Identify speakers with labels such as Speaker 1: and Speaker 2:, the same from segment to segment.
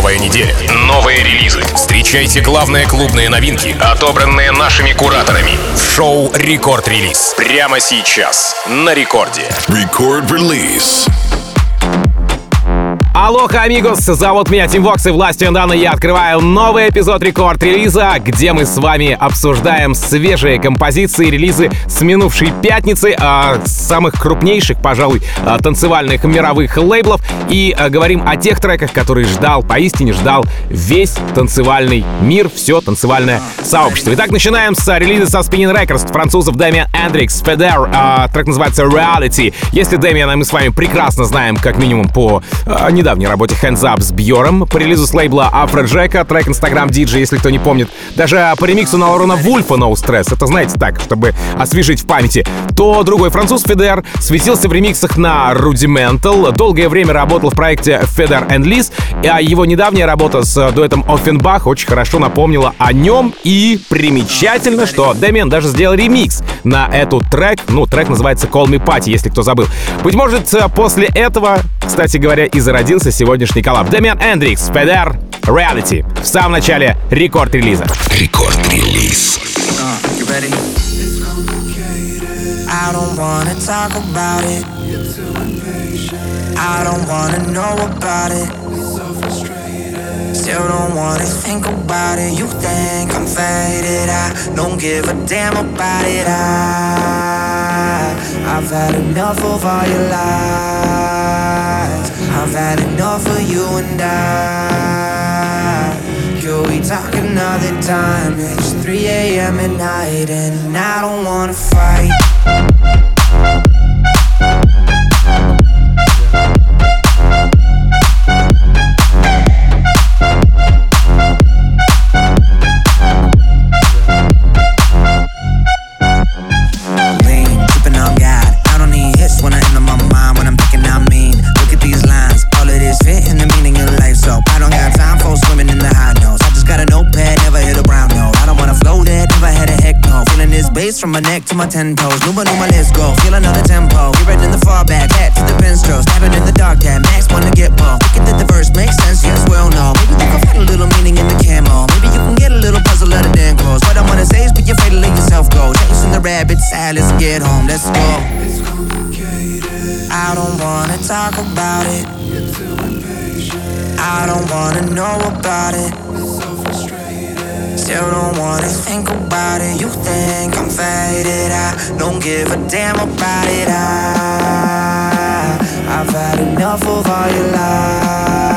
Speaker 1: Новая неделя, новые релизы. Встречайте главные клубные новинки, отобранные нашими кураторами. Шоу «Рекорд Релиз». Прямо сейчас. На рекорде.
Speaker 2: Record Release.
Speaker 3: Алоха, амигос! Зовут меня Тим Вокс, и властью Дана я открываю новый эпизод рекорд-релиза, где мы с вами обсуждаем свежие композиции, релизы с минувшей пятницы, а, самых крупнейших, пожалуй, а, танцевальных мировых лейблов, и а, говорим о тех треках, которые ждал, поистине ждал весь танцевальный мир, все танцевальное сообщество. Итак, начинаем с релиза со Spinning Records французов Дэмиан Эндрикс, Федер, а, трек называется Reality. Если Дэмиана мы с вами прекрасно знаем, как минимум по а, недавней работе Hands Up с Бьором, по релизу с лейбла Афроджека, трек Instagram DJ, если кто не помнит, даже по ремиксу на Лорона Вульфа No Stress, это знаете так, чтобы освежить в памяти, то другой француз Feder светился в ремиксах на Rudimental, долгое время работал в проекте Feder and Liz, а его недавняя работа с дуэтом Ofenbach очень хорошо напомнила о нем, и примечательно, что Дэмиан даже сделал ремикс на эту трек, ну, трек называется Call Me Papi, если кто забыл. Быть может, после этого, кстати говоря, и зародился сегодняшний коллаб. Damien N-Drix, Feder, Reality. В самом начале рекорд-релиза.
Speaker 2: Record Release.
Speaker 4: You ready? I don't wanna talk about it. I don't wanna know about it. Still don't wanna think about it. You think I'm faded? I don't give a damn about it. I, I've had enough of all your lies. I've had enough of you and I. Could we talk another time? It's 3 a.m. at night and I don't wanna fight. My neck to my ten toes. Numa Numa, let's go. Feel another tempo. Right in the far back, hat to the pen stroke. Stabbing in the dark, that max wanna get more. Thinking that the verse makes sense, yes, well, no. Maybe you can find a little meaning in the camo. Maybe you can get a little puzzle out of damn clothes. What I wanna say is, be afraid to let yourself go. Chasing the rabbit side, let's get home, let's go. It's complicated. I don't wanna talk about it. You're too impatient. I don't wanna know about it. Still don't wanna think about it. You think I'm faded? I don't give a damn about it. I, I've had enough of all your lies.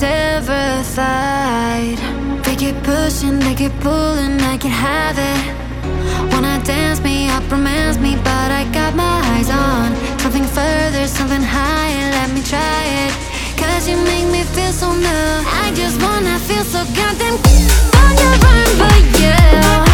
Speaker 5: Terrified. They keep pushing, they keep pulling, I can have it. Wanna dance me up, romance me, but I got my eyes on something further, something higher. Let me try it. Cause you make me feel so new. I just wanna feel so goddamn on your run, but yeah.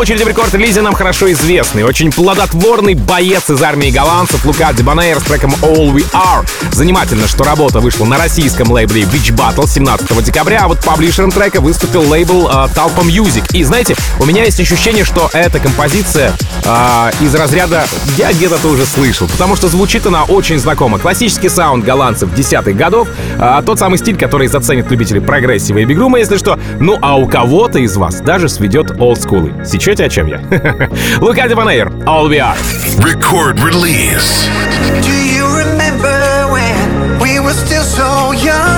Speaker 3: Очереди в рекорд-релизе нам хорошо известный, очень плодотворный боец из армии голландцев Лука Дебанейр с треком All We Are. Занимательно, что работа вышла на российском лейбле Witch Battle 17 декабря, а вот паблишером трека выступил лейбл э, Talpa Music. И знаете, у меня есть ощущение, что эта композиция э, из разряда «я где-то уже слышал», потому что звучит она очень знакомо. Классический саунд голландцев десятых годов, э, тот самый стиль, который заценит любители прогрессива и бигрума, если что. Ну а у кого-то из вас даже сведет олдскулы. Сечете, о чем я? Лука Дебанейр, All We Are.
Speaker 2: Record release.
Speaker 6: Do you remember when we were still so young,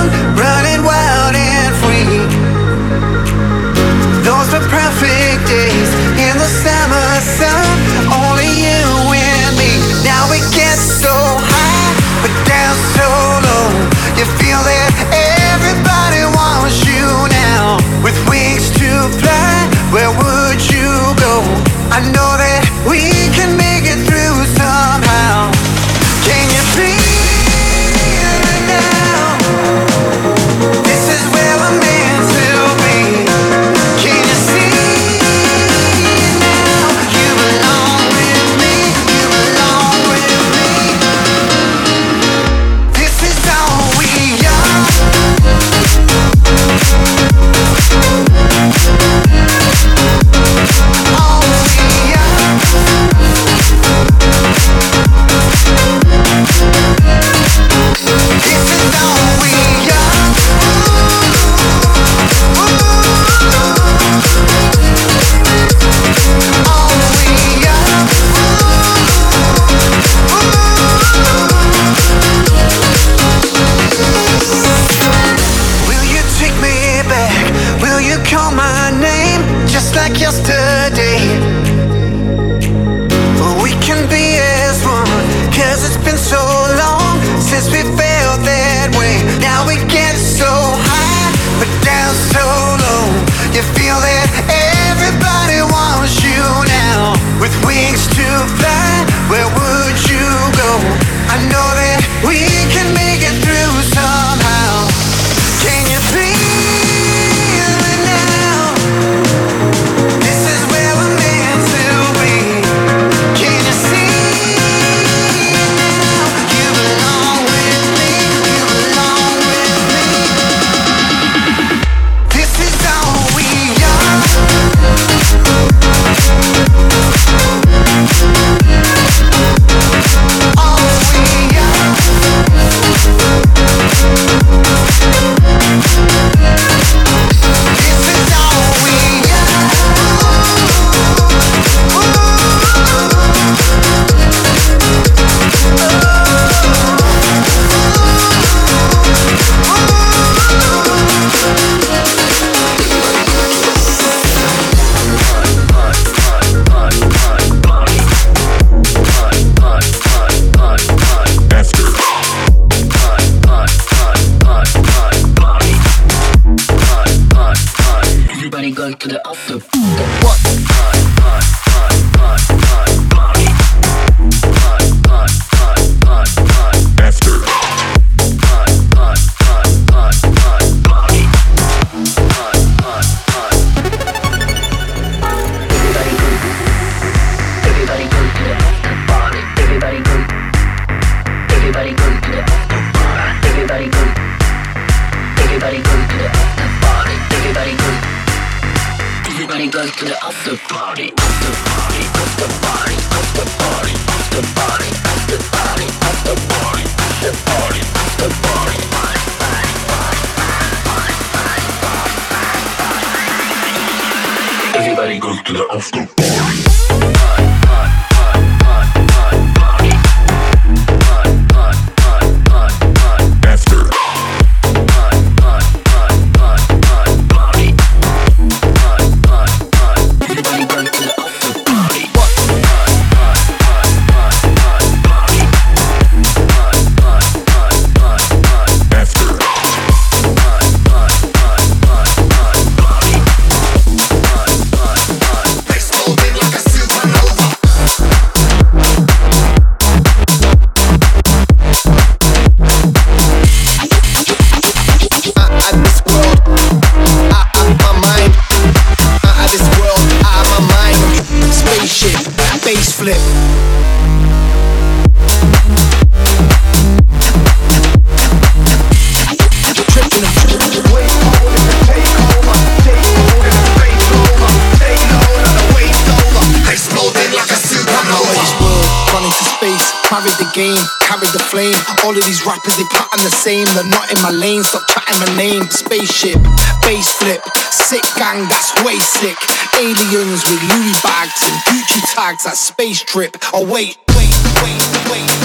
Speaker 6: the
Speaker 7: same, they're not in my lane. Stop chatting my name. Spaceship, base flip, sick gang, that's way sick. Aliens with Louis bags and Gucci tags, that space trip. Oh wait, wait, wait, wait.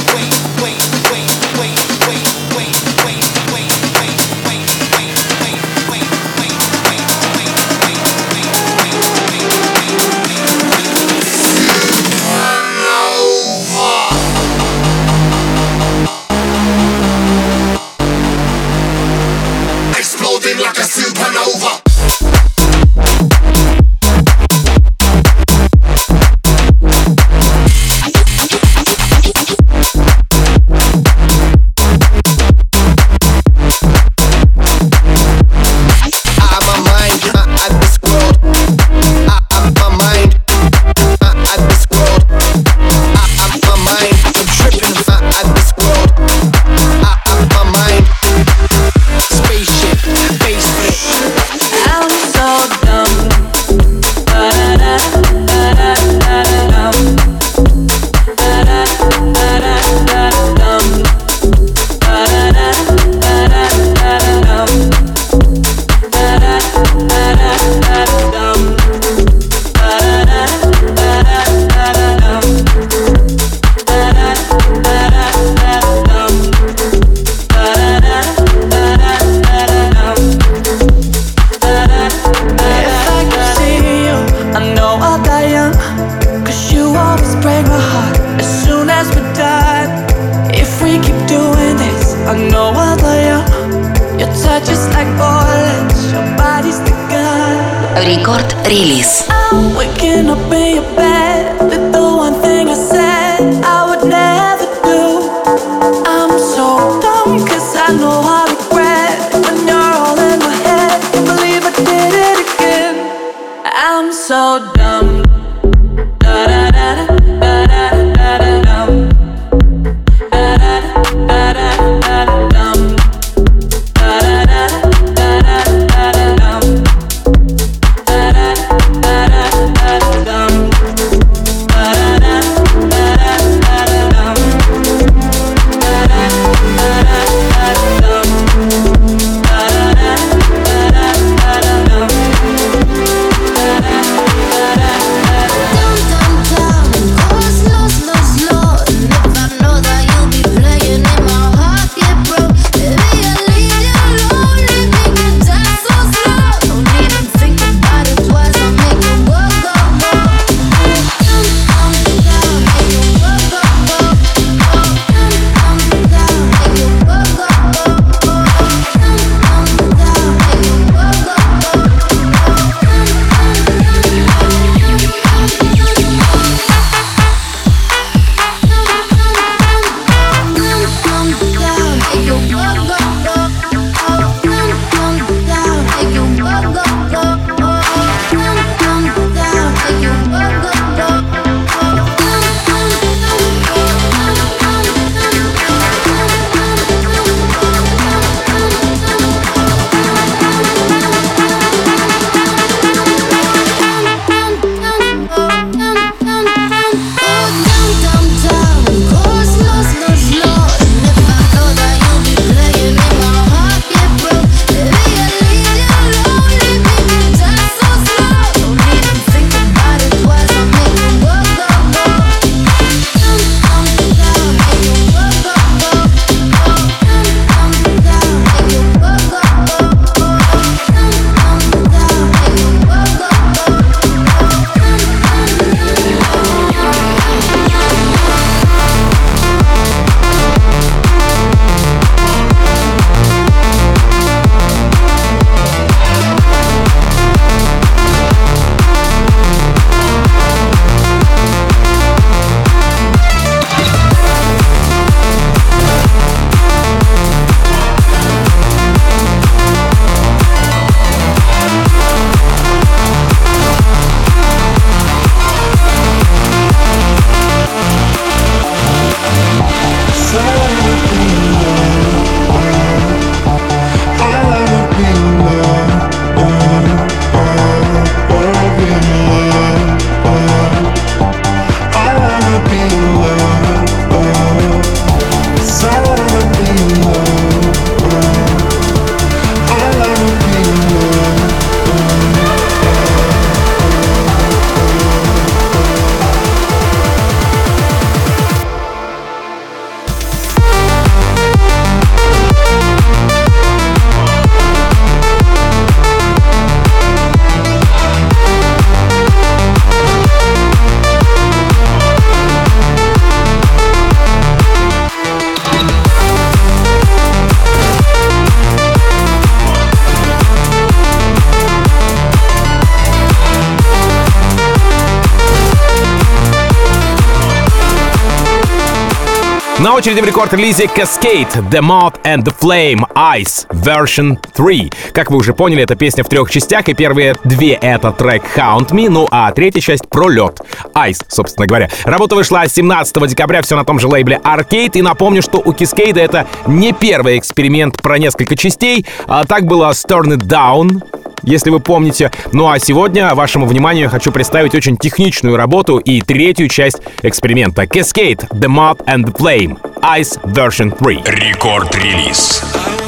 Speaker 3: Очереди в рекорд-релизе Cascade, The Moth and the Flame, Ice, Version 3. Как вы уже поняли, это песня в трех частях, и первые две — это трек Count Me, ну а третья часть — про лед. Ice, собственно говоря. Работа вышла 17 декабря, все на том же лейбле Arcade, и напомню, что у Cascade это не первый эксперимент про несколько частей, а так было с Turn It Down, если вы помните. Ну а сегодня вашему вниманию хочу представить очень техничную работу и третью часть эксперимента Cascade, The Moth and the Flame, Ice Version 3.
Speaker 6: Рекорд-релиз.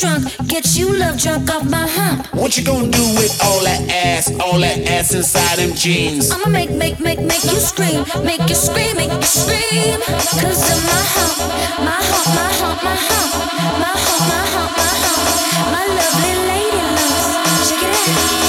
Speaker 5: Drunk. Get you love drunk off my hump.
Speaker 7: What you gonna do with all that ass, all that ass inside them jeans?
Speaker 5: I'ma make, make, make, make you scream. Make you scream, make you scream. Cause of my hump, my hump, my hump, my hump. My hump, my hump, my hump. My lovely lady lumps. Check it out.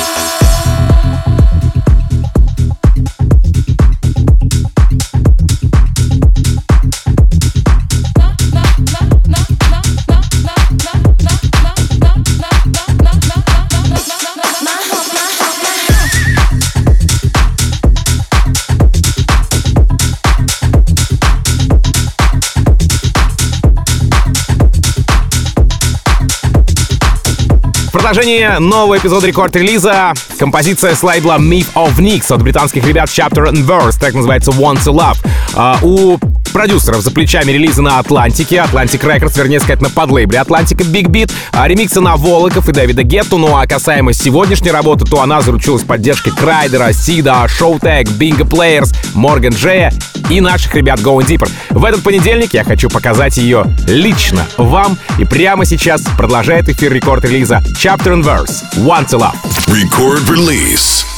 Speaker 3: Продолжении нового эпизода рекорд-релиза композиция с лейбла Myth of Nix от британских ребят Chapter and Verse, так называется Want to Love. А, у продюсеров за плечами релизы на Атлантике, Atlantic Records, вернее сказать, на подлейбле Атлантика Big Beat, а, ремиксы на Волоков и Дэвида Гетту, ну а касаемо сегодняшней работы, то она заручилась поддержкой Крайдера, Сида, Showtag, Bingo Players, Морган Джея и наших ребят Going Deeper. В этот понедельник я хочу показать ее лично вам, и прямо сейчас продолжает эфир рекорд-релиза Chapter and Verse Want to Love.
Speaker 2: Record release.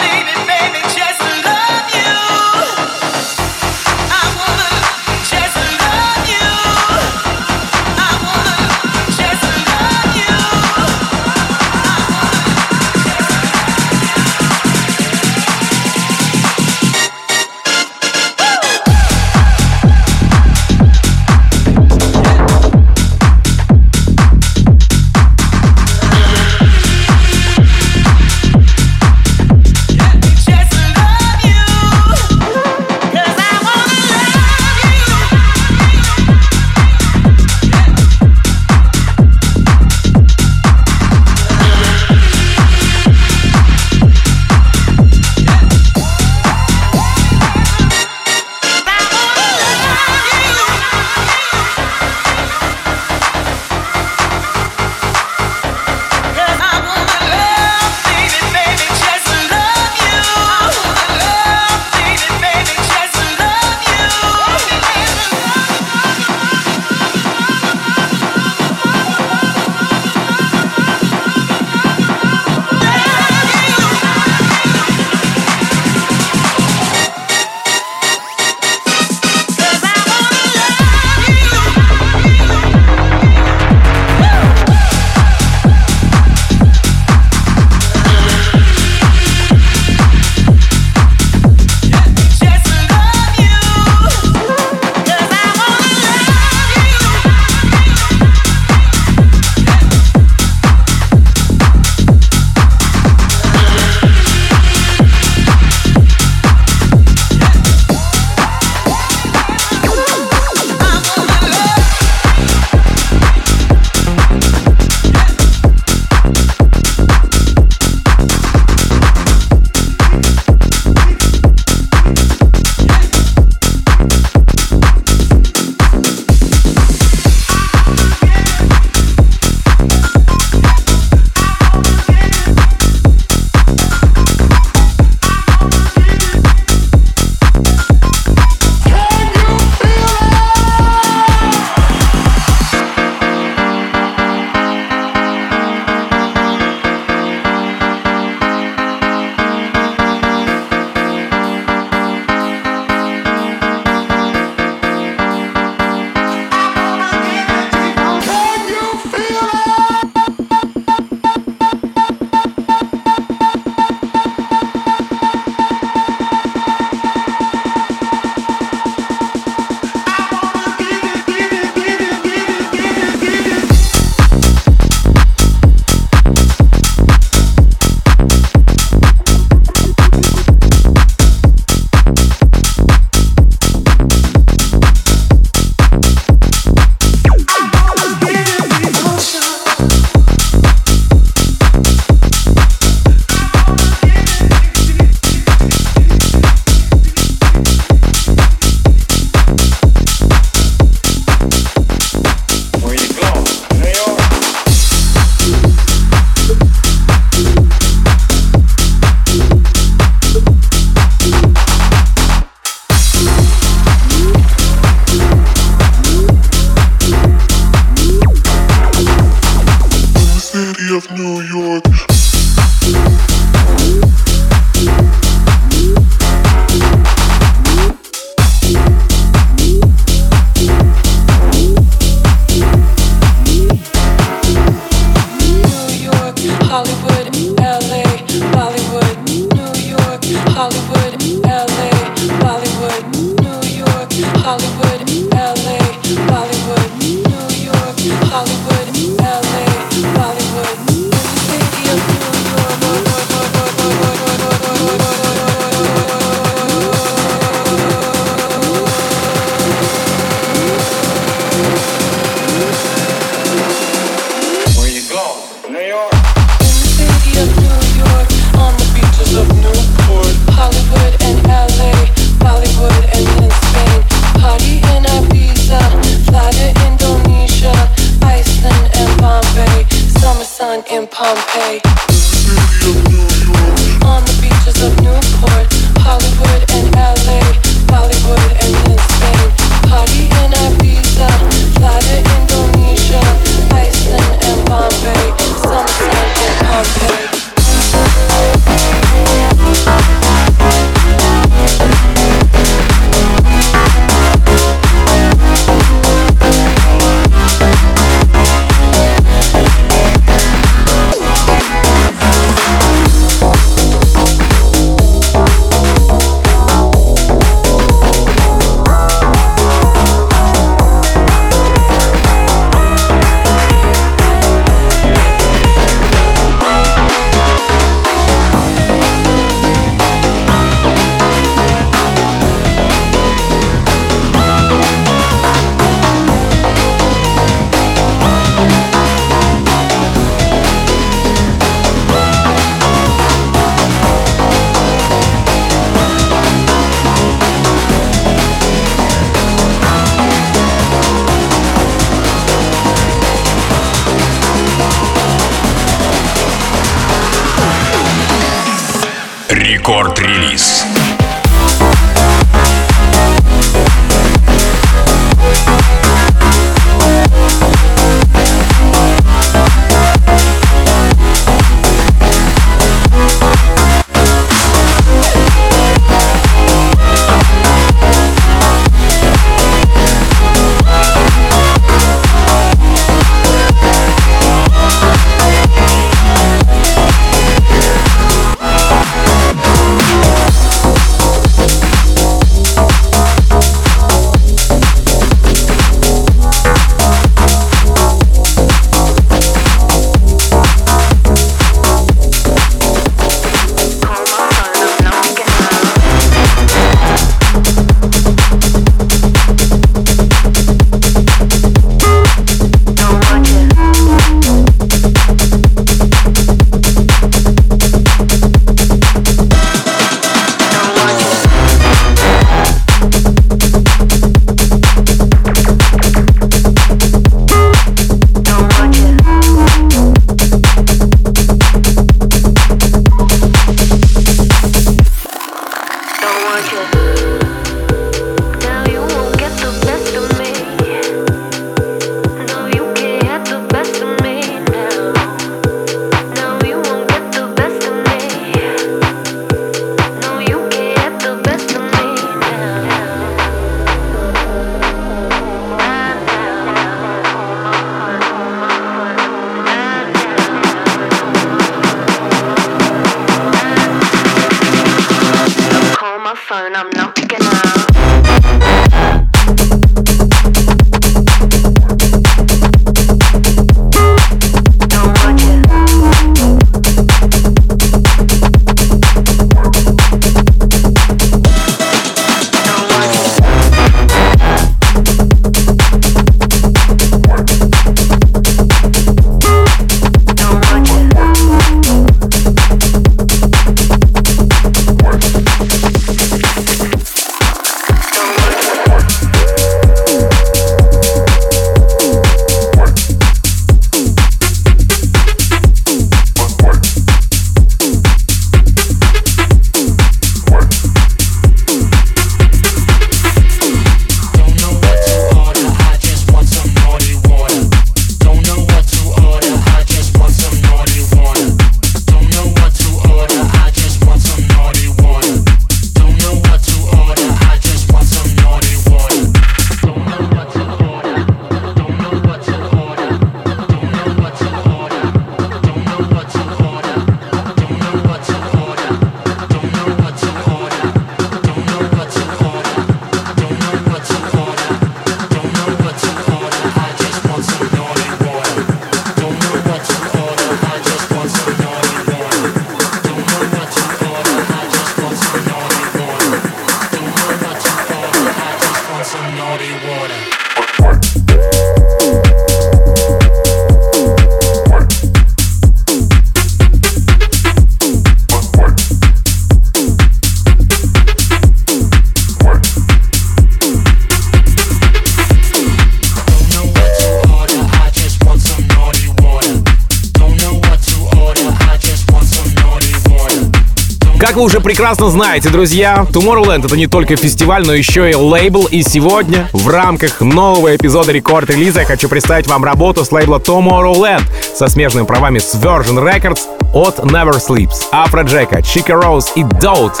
Speaker 3: Вы уже прекрасно знаете, друзья, Tomorrowland это не только фестиваль, но еще и лейбл. И сегодня в рамках нового эпизода рекорд-релиза я хочу представить вам работу с лейбла Tomorrowland со смежными правами с Virgin Records от Never Sleeps, Afrojack, Chica Rose и Dote.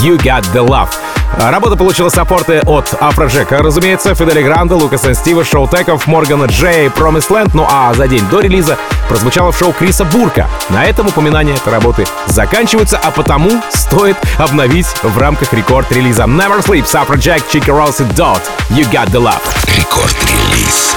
Speaker 3: You Got The Love. Работа получила саппорты от Афроджека, разумеется, Фидели Гранда, Лукаса Стива, Шоу Теков, Моргана Джей, Промисленд, ну а за день до релиза прозвучало в шоу Криса Бурка. На этом упоминания этой работы заканчиваются, а потому стоит обновить в рамках рекорд-релиза Never Sleeps, Afrojack, Chica Rose и Dot. You Got The Love.
Speaker 2: Рекорд-релиз.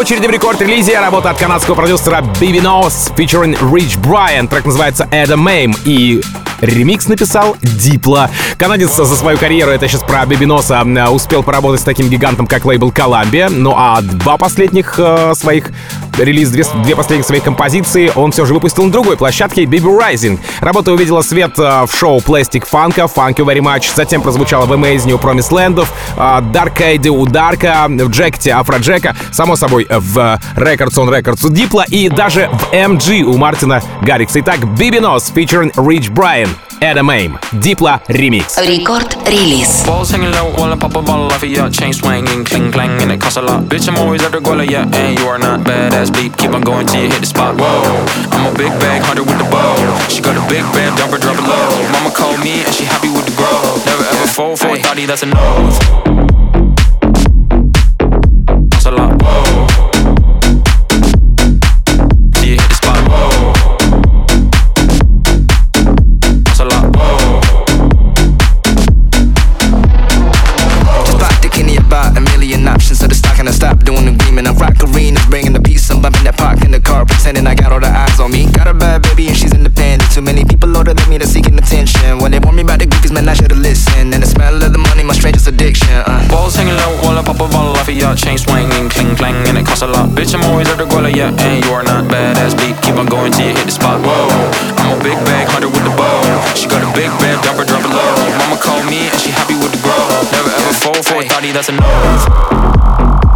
Speaker 3: Очереди в рекорд-релизе работа от канадского продюсера Nose featuring Rich Brian. Трек называется Adam Aim и Ремикс написал Дипло. Канадец за свою карьеру, это сейчас про Бибиноса, успел поработать с таким гигантом, как лейбл Columbia. Ну а два последних э, своих релиз, две, две последних своих композиции он все же выпустил на другой площадке Baby Rising. Работа увидела свет э, в шоу Plastic Funk, Funk You Very Much, затем прозвучала в Amazing у Promise Land, э, Dark Age у Дарка, в Джекте Афроджека, само собой в Records on Records у Дипла и даже в MG у Мартина Гаррикса. Итак, Bibinos featuring Rich Brian. Adam Aim, Diplo Remix.
Speaker 8: Record Release. Low while I pop a ball off of your chain swinging, cling clang, and it costs a lot. Bitch, I'm always at the yeah, and you are not. Keep on going till you hit the spot. Whoa, I'm a big bag hunter with the bow. She got a big dumper, drop it low. Mama called me and she happy with the grow. Never ever for a thotty, that's a.
Speaker 9: pretending I got all the eyes on me. Got a bad baby and she's independent. Too many people older than me that's seeking attention. When they warn me about the goofies, man, I should've listened. And the smell of the money, my strangest addiction. Uh.
Speaker 8: Balls hanging low while I pop a bottle off of your chain swinging, cling clang, and it costs a lot. Bitch, I'm always at the goal, yeah, and you are not badass beat. Keep on going till you hit the spot. Whoa, I'm a big bag hunter with the bow. She got a big bed, dump her, drop it low. Mama called me and she happy with the grow. Never ever fall for a thotty, that's a no.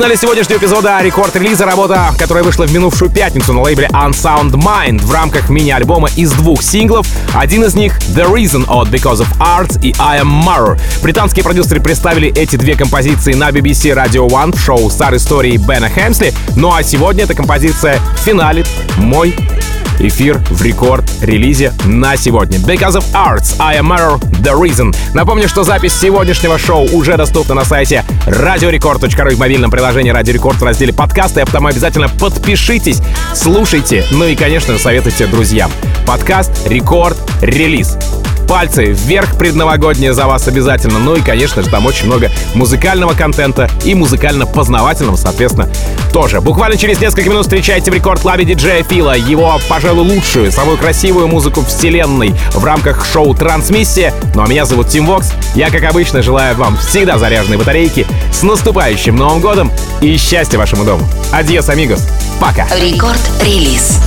Speaker 3: Финале сегодняшнего эпизода рекорд-релиза работа, которая вышла в минувшую пятницу на лейбле Unsound Mind в рамках мини-альбома из двух синглов. Один из них The Reason от Because of Art и I Am Mirror. Британские продюсеры представили эти две композиции на BBC Radio One в шоу Star истории Бена Хэмсли. Ну а сегодня эта композиция финалит мой эфир в рекорд-релизе на сегодня. Because of Arts, I am Error, The Reason. Напомню, что запись сегодняшнего шоу уже доступна на сайте radiorecord.ru и в мобильном приложении Radio Record в разделе подкасты, а потому обязательно подпишитесь, слушайте, ну и, конечно же, советуйте друзьям. Подкаст Рекорд Релиз пальцы вверх предновогоднее за вас обязательно. Ну и, конечно же, там очень много музыкального контента и музыкально-познавательного, соответственно, тоже. Буквально через несколько минут встречайте в рекорд-клабе диджея Фила. Его, пожалуй, лучшую, самую красивую музыку вселенной в рамках шоу «Трансмиссия». Ну а меня зовут Тим Вокс. Я, как обычно, желаю вам всегда заряженной батарейки. С наступающим Новым годом и счастья вашему дому. Адьос, амигос. Пока.
Speaker 10: Рекорд-релиз.